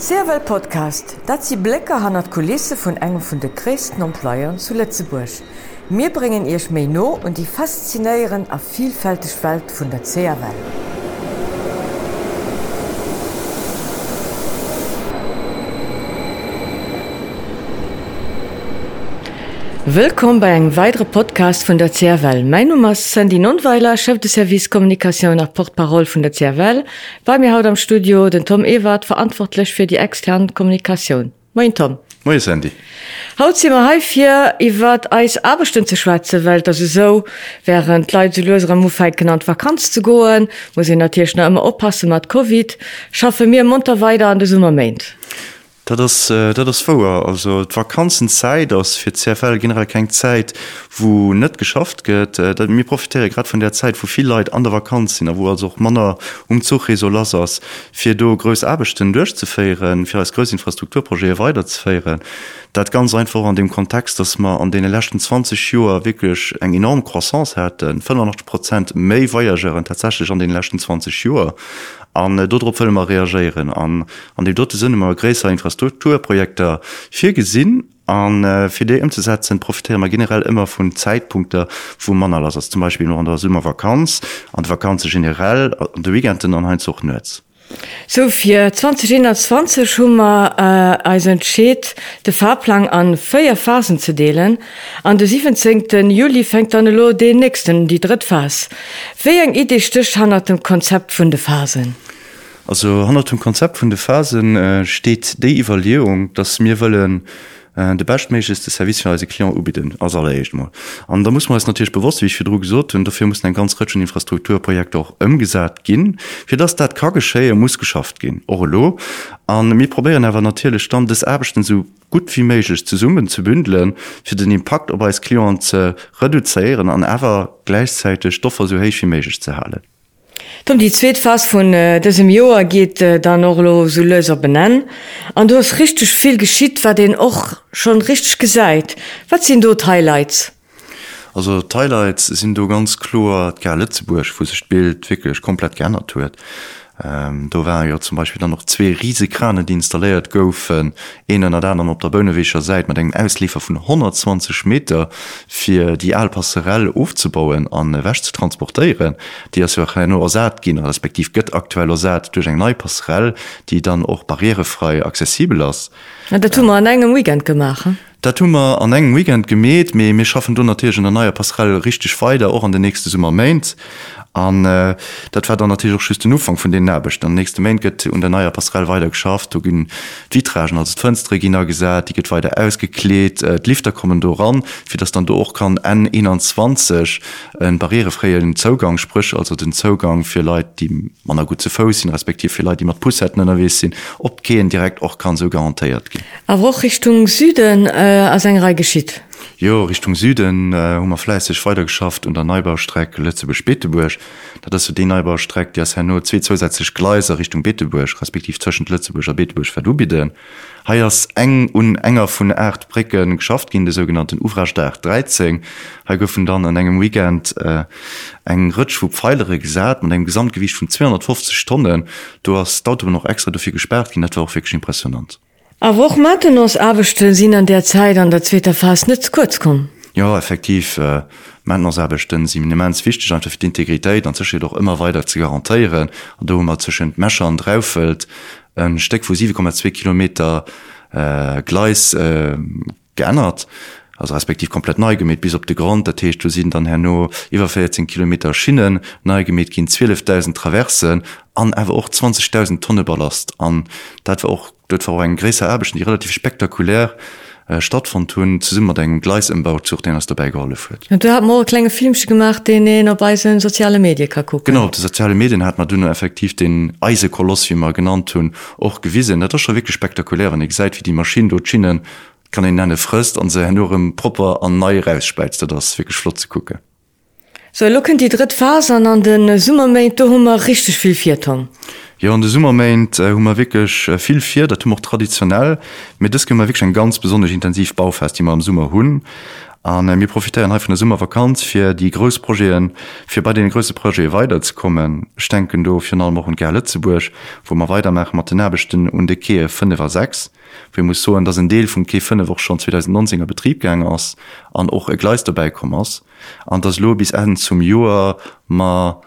Serwel Podcast, dat sie Blecke han at Kulisse vun engem vun de Christen Emploiern zu Lettzeburg. Mir bringen ihrch méi no und die faszinéieren a vielfältig Welt vun der Zeerwelt. Willkommen bei einem weiteren Podcast von der CRL. Mein Name ist Sandy Nonweiler, Chef de Service Kommunikation nach Portparole von der CRL. Bei mir heute am Studio den Tom Ewart, verantwortlich für die externe Kommunikation. Moin Tom. Moin Sandy. Haut sie mal halb hier, ich werde als Arbeitsstunde zu schwätzen, weil das ist so, während Leute zu muss ich genannt Vakanz zu gehen, muss ich natürlich noch immer aufpassen mit Covid, schaffe mir munter weiter an der Sommermaint. Dat das, äh, dat das vor also vakanzen Zeit ass fir CFL generell keng Zeit wo net geschafft gëtt äh, mir profitere grad von der Zeit wo viel Leiit an der Vakanzsinn wo also Manner umzug so lass fir do grös Abbechten durchzufeieren fir als grös Infrastrukturprojekt weiterzufeieren dat ganz einfach an dem Kontext dass man an den letzten 20 Joer wirklich eng enorm croissance hätten 85 Prozent méi voyageuren tatsächlich an den letzten 20 Joer an äh, dort immer reagieren. An an die dort sind immer gräser Infrastrukturprojekte vier gesinn an äh, für die umzusetzen profitieren man generell immer von Zeitpunkte wo man alles zum Beispiel noch an der summmer vakanz an Vakanze generell an der weekenden an Heinzuchtnetz So fir 2020 Schummer äh, als entscheet de Fahrplan an féier Phasen ze deelen. An de 17. Juli fängt an lo den nächsten die Drittfas. Wé eng idee stöch hannner dem Konzept vun de Phasen. Also han dem Konzept vun de Phasen äh, steht de Evaluierung, dass mir wollen Äh, de bestmech ist de Service als Klient ubiden as mal. An da muss man es natürlich bewusst wie ich fürdro gesot und dafür muss ein ganz rich Infrastrukturprojekt auch ëmgesat gin. Fi das dat ka geschéie muss geschafft gin. Orlo an mir probieren erwer natürlich stand des Erbechten so gut wie méigich zu summen zu bündeln, fir den Impact op als Klient ze reduzieren an ever gleichzeitig Stoffer so heich wie méigich zu halen. Tom die Zzweetfas vun äh, dësem Joer geht äh, dann Orlo so Lëser benennen. An du hast richtig viel geschiet, war den och schon richtig gesäit. Wat sind du Highlights? Also Highlights sind du ganz klar Ger Lützeburg, wo sech Bild wirklich komplett gerne tuet. Ähm, do waren ja zum Beispiel dann noch zwei Riesekrane, die installiert goufen innen an anderen op der Bönnewecher seit man engem Ausliefer vun 120 Meter fir die Alpasserelle aufzubauen an wäch zu transportieren, die as no Saat gin respektiv gëtt aktueller Saat durch eng Neupasserell, die dann auch barrierefrei zesibel ass. Ja, dat tummer an engem Weekend gemacht. Hm? Dat tummer an engem Weekend gemet, méi mir schaffen du natürlich an der neue Pascal richtig weiter auch an den nächste Summer Mainz an äh, dat war dann natürlich auch schüsten Ufang von den Näbecht dann nächste Main gëtt und der naier Pascal weiter geschafft du ginn Vitragen als Fensterregina gesät die gett weiter ausgekleet äh, Lifter kommen do ran fir das dann du auch kann n 21 en barrierefreien Zogang sprch also den Zogang für Leiit die man gut ze sind respektiv für Leiit die mat Pusetten erwes sinn opgehen direkt auch kann so garantiiert gehen. A Richtung Süden äh, as engrei geschieht. Jo Richtung Süden äh, fleißig weitergeschafft und der Neubaustrecke letzte be Beteburg, dat das du den Neubaustreckt der her nur zwei zusätzlich Gleiser Richtung Beteburg respektiv zwischen Lützeburger Beteburg verdubiden. Haiers eng un enger vun Erdbricken geschafft gin de sogenannten Ufrastaach 13 ha goffen dann an engem Weekend äh, eng Rutsch vu pfeilere gesat und eng Gesamtgewicht von 250 Stunden du hast Auto noch extra dafür gesperrt gin net auch wirklich impressionant. A woch Matenos abechten sinn an der Zeit an der Zzweter Fas net kurz kom. Ja effektiv äh, Männersäbechten sie immens wichtig an die Integrität an zesche doch immer weiter zu garantiieren an immer zwischen Mcher draufelt ein Steck vor 7,2 kilometer äh, Gleis äh, geändert. Also respektiv komplett neugemäht bis op de Grund der Tisch du sind dann her nur über 14 kilometer Schienen neugemäht gin 12.000 Traversen an ewer auch 20.000 tonne ballast an. Dat war auch dort war ein gräser erbeschen die relativ spektakulär äh, Stadt von tun zu immer den Gleisimbau zu den aus dabei geholfen wird du hat morgen kleine Filmsche gemacht den dabei sind soziale Medien genau die soziale Medien hat man dünne effektiv den Eisekoloss wie man genannt tun auch gewesen das schon wirklich spektakulär. Und ich seid wie die Maschinen dort schienen kann in eine frist an se nur im proper an nei rausspeizt das wirklich flot zu gucke so locken die drittfasern an den Summermain hummer richtig viel vier tonnen Ja an de Summer meint äh, hummer wkech äh, viel fir, dat noch traditionell. Mit dis immer wirklich ein ganz besonders intensiv Baufest die man am Summer hunn. An äh, mir profitieren von der Summer vakanz für die Großprojekten für bei den größten Projekt weiterzukommen. Denken du final noch ger Lützeburg wo man weiter nach Martinbechten und de Ke 5 war 6 wir muss so dass ein Deel von K5 woch schon 2019er Betriebgang aus an auch e Gleis dabei kommmers an das Lo bis en zum Joar ma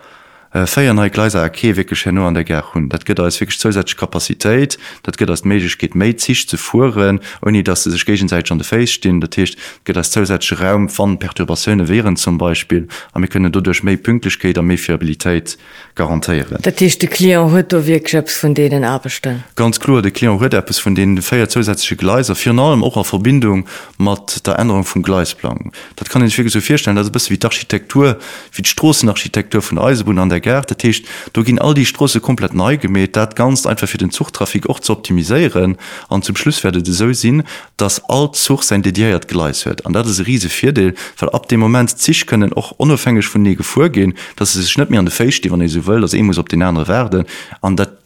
feier nei gleiser Erkewekeschenno an der Ger hunn. Dat gët als fig zusätzlich Kapazitéit, dat gët as méigich geht méi zich ze fuhren oni dat se sech Gegensäit an de Face stehen, dat Techt gët as zusätzlich Raum van Perturbationune wären zum Beispiel a mir kënne dudurch méi Pünktlichkeit a méi Fiabilitéit garantiieren. Dat de Klion huet wieps vun denen abestellen. Ganz klar de Klion huet Apps vun denen féier zusätzliche Gleiser fir allem och a Verbindung mat der Änderung vum Gleisplan. Dat kann ich wirklich so firstellen, dat bis wie d'Architektur wie d'Stroßenarchitektur vun Eisebun an der Gärte Tischcht du gin all die Strosse komplett neu gemäht dat ganz einfach für den Zugtrafik auch zu optimisieren an zum Schluss werdet so sinn dass all Zug sein dediiert geleis wird. An dat ist riese vierdeel weil ab dem moment sich können auch unabhängig von nie vorgehen dass es schnitt mir an de Face die wann so will dass muss op den anderen werden. An dat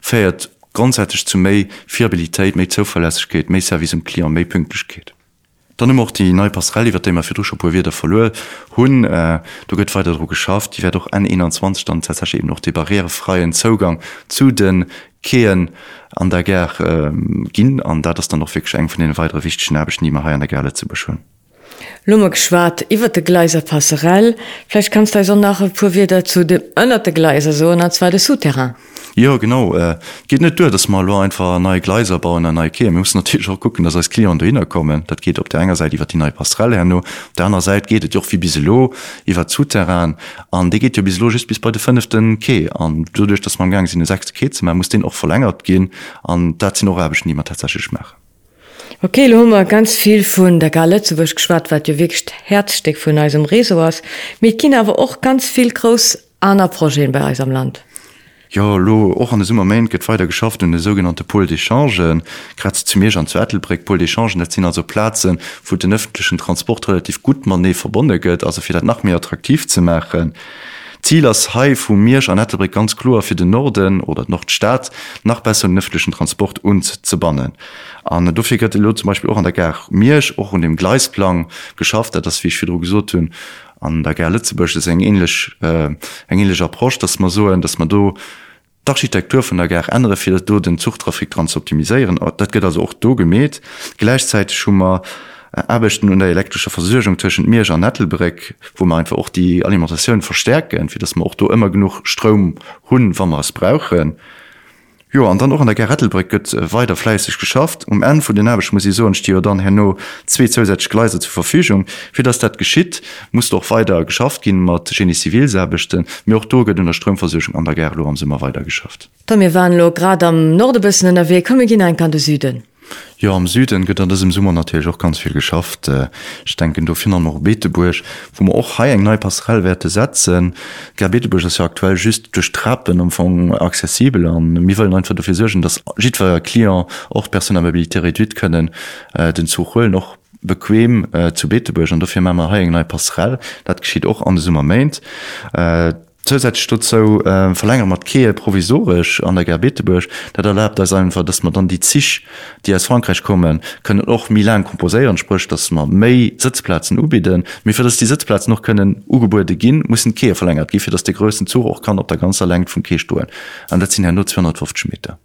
feiert grundsätzlich zu méi Fiabilität méi zuverlässigkeit méi Service im Kli méi pünktlich geht dann immer auch die neue Passerelle wird immer für du wieder verloren hun äh, du geht weiter geschafft. Die werde doch ein 21 dann tatsächlich eben noch die barrierefreien Zugang zu den Keen an der Ger äh, ging an da das dann noch wirklich von den weitere wichtigen habe ich nie mehr an der Gerle zu beschön Lummer geschwaart iwwer de Gleiser Passerell, Flech kannst du so nach pu wieder zu dem ënnerte Gleiser so an zwei de Souterrain. Ja genau äh, geht net du das mal einfach neue Gleiser bauen an Ke muss natürlich auch gucken dass als Kli hinkommen dat geht op der einer Seite die neue Passerelle her nur der anderen Seite geht doch wie bis lo wer zuterran an die geht ja bis logisch bis bei der fünften Ke an du durch dass man gang sind sechs Ke man muss den auch verlängert gehen. An dat sie noch habe ich niemand tatsächlich machen. Okay Lomer ganz viel vun der Galle zu wech geschwat wat du wicht herzsteck vun eisem Reso was mit kin awer och ganz viel groß aner Projekt bei eisem Land. Ja lo och an de Summerment get weiter geschafft in de sogenannte Pol d'changen kratz zu mir an Zwettelbreck Pol d'changen net sinn also Plazen wo den öffentlichen Transport relativ gut man nee verbunden gëtt also dat nach mir attraktiv zu machen. Ziel as Hai vu Meersch an Nettebri ganz klo fir den Norden oder Nordstaat nach besser nëftlichen Transport und ze bannen. An gëtt lo zum Beispiel auch an der Ger Meersch och und dem Gleisplan geschafft, dat wie fir so tun an der Ger Litzebusche eng englisch äh, englisch Approsch, dass man so dass man do d'Architektur von der Ger andere fir do den Zuchttrafik trans optimisieren. dat gët also auch do gemet. Gleichzeitig schon mal, Erbechten und der elektrische Versøchung zwischen Meer an Nettelbreck, wo man einfach auch die Alimentation verstärken, wie das man auch da immer genug Strom hun wann man es brauchen. Ja, und dann auch an der Gerettelbreck gött äh, weiter fleißig geschafft. Um en vu den Erbesch muss so stehe dann herno zwei zusätzlich Gleise zur Verfügung. Für das dat geschieht, muss doch weiter geschafft gehen mat Genie zivilselbechten mir auch doget in der Stromversøchung an der Gerlo haben sie immer weiter geschafft. Da mir waren lo grad am der We komme ich in ein kann Süden. Ja am Süden gët an im Summer natürlich auch ganz viel geschafft äh, ich denken du find noch Beeteburg wo man auch eng neue Passerellwerte setzen. Ger Beeteburg ist ja aktuell just durch Trappen um von zesibel mir wollen einfach dafür sorgen dass jidwer Kli auch Personalmobilität können äh, den Zugholen noch bequem äh, zu Beeteburg und dafür man ha eng neue Passerell dat geschieht auch an Summer Main äh, so äh, verlänger mat Kee provisorisch an der Gerbetebusch, dat erlaubt das einfach, dass man dann die Zich, die aus Frankreich kommen, können auch Milan komposieren spricht, dass man méi Sitzplatzen ubieden. Wiefir dass die Sitzplatz noch können Ugebäude gin, muss Kee verlängert, gifir dass der größten Zug auch kann op der ganze Länge vom Keestuhlen. an dat sind ja nur 250 Meter.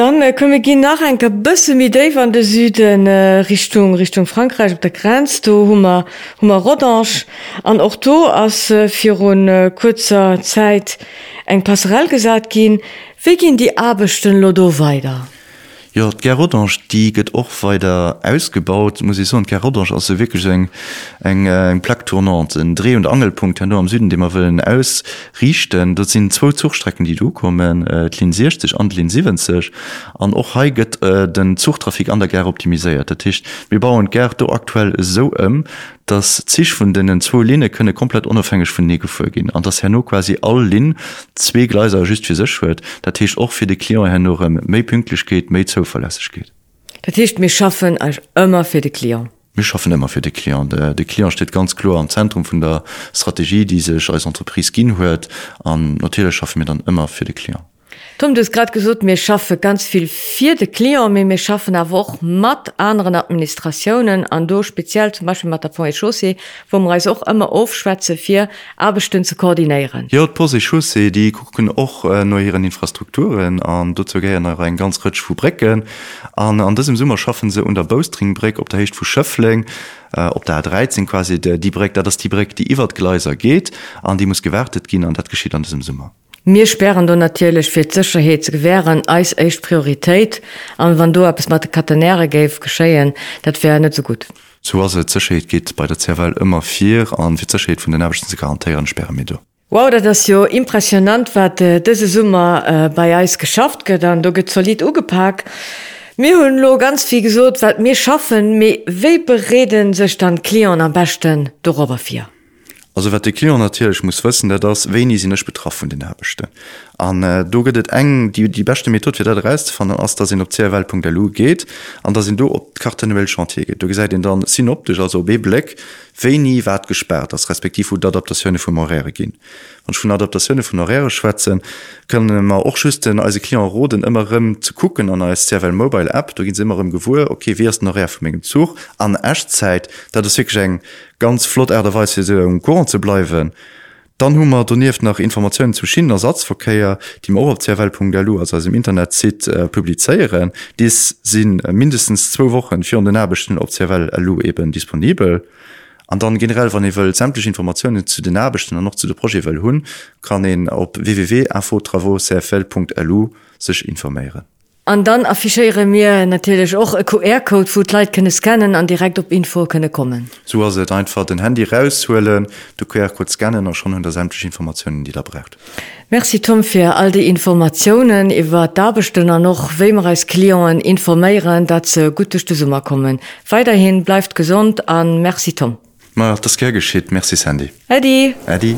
Dann äh, komme gin nach en bësse mit déi an de Süden äh, Richtung Richtung Frankreich op der Grenz do hummer hummer Rodanche an Orto ass äh, fir hun äh, kurzer Zeit eng Passerell gesat gin, wie gin die Abbechten Lodo weiter. Ja Gerodange die gëtt och weiter ausgebaut muss ich so Gerodange as wirklich eng eng äh, eng Platournant en Dreh- und Angelpunkt nur am Süden dem er willen ausrichten. Dat sind zwei Zugstrecken die du kommen äh, Lin 60 an Lin 70 an och heiget äh, den Zugtrafik an der Ger optimisiert. Tisch wir bauen ger aktuell so ëm dass sich von denen zwei Line könne komplett unabhängig von Nege vorgehen an das her nur quasi all Lin zwei Gleiser just wie sich wird der Tisch auch für die Klima her nur mehr pünktlich geht mehr zuverlässig geht. Der Tisch mir schaffen als immer für die Klima Wir schaffen immer für die Klient der, der Klient steht ganz klar am Zentrum von der Strategie die sich als Entreprise gehen hört. An natürlich schaffen wir dann immer für die Klient Tom du grad gesot mir schaffe ganz viel vierte Klier mir mir schaffen a woch mat anderen Administrationen an do speziell zum Beispiel mat der Point Chaussee, wo man reis auch immer aufschwätze fir Abbestün zu koordinieren. Ja Chaussee die gucken och äh, neuieren Infrastrukturen an do ein ganz rich vu Brecken an an diesem Summer schaffen se unter Baustringbreck op der hecht vu Schöffling äh, op der 13 quasi der, die Breck da das die Breck die Iwergleiser geht an die muss gewertet gehen an dat geschieht an diesem Summer. Mir sperren du natürlich fir Zicherheet ze gewähren eis echt Priorität an wann du bis mat Katenäre geif geschéien, dat wär net so gut. So Zerscheet geht bei der Zerwell immer vier an wie zerscheet vun den erchten ze garantiieren Sperrmeter. Wow, dat das jo impressionant wat äh, dese Summer äh, bei Eis geschafft gët an du get solid ugepackt. Mir hunn lo ganz viel gesot, wat mir schaffen we bereden sech dann Kleon am besten darüber vier. Also wat de Klier natürlich muss wissen, der das wenig sinnnech betroffen den herbechte. an äh, do gëtt eng die die beste Methode fir dat reist van den ass da sinn op CRL.lu geht an da sinn du op kartenuel chantier geht. Du gesäit den dann synoptisch also Bbleck wéi nie wat gesperrt as respektiv wo d'Adaptationune vum Horäre ginn. An vun Adaptationune vun Horäre schwätzen kënnen immer och schüsten als Klier Roden immerem zu kucken an als CRL Mobile App, du ginn immerem im Gewur, okay wie noch mégem Zug an Ächtzeit, dat es sich eng ganz flott Äderweis se um Korn ze bleiwen Dann hummer doniert nach Informationen zu Schienersatzverkeier, die Mauerwel.lu also im Internet sieht äh, publizeieren, dies sind äh, mindestens zwei Wochen für den erbechten Obwel eben disponibel. An dann generell wann iwwel sämtliche Informationen zu den Erbechten noch zu de Projekt hunn, kann en op www.infotravosfl.lu sech informieren. An dann affichéiere mir natürlich auch e QR-Code wo Leiit könne scannen an direkt op Info könne kommen. So se einfach den Handy raushuelen, du QR-Code scannen auch schon unter sämtliche Informationen, die da braucht. Merci Tom für all die Informationen iwwer Dabestunner noch wemer als Klioen informéieren, dat ze gute Summer kommen. Weiterhin bleibt gesund an Merci Tom. Ma das ger geschieht Merci Sandy. Eddie Eddie.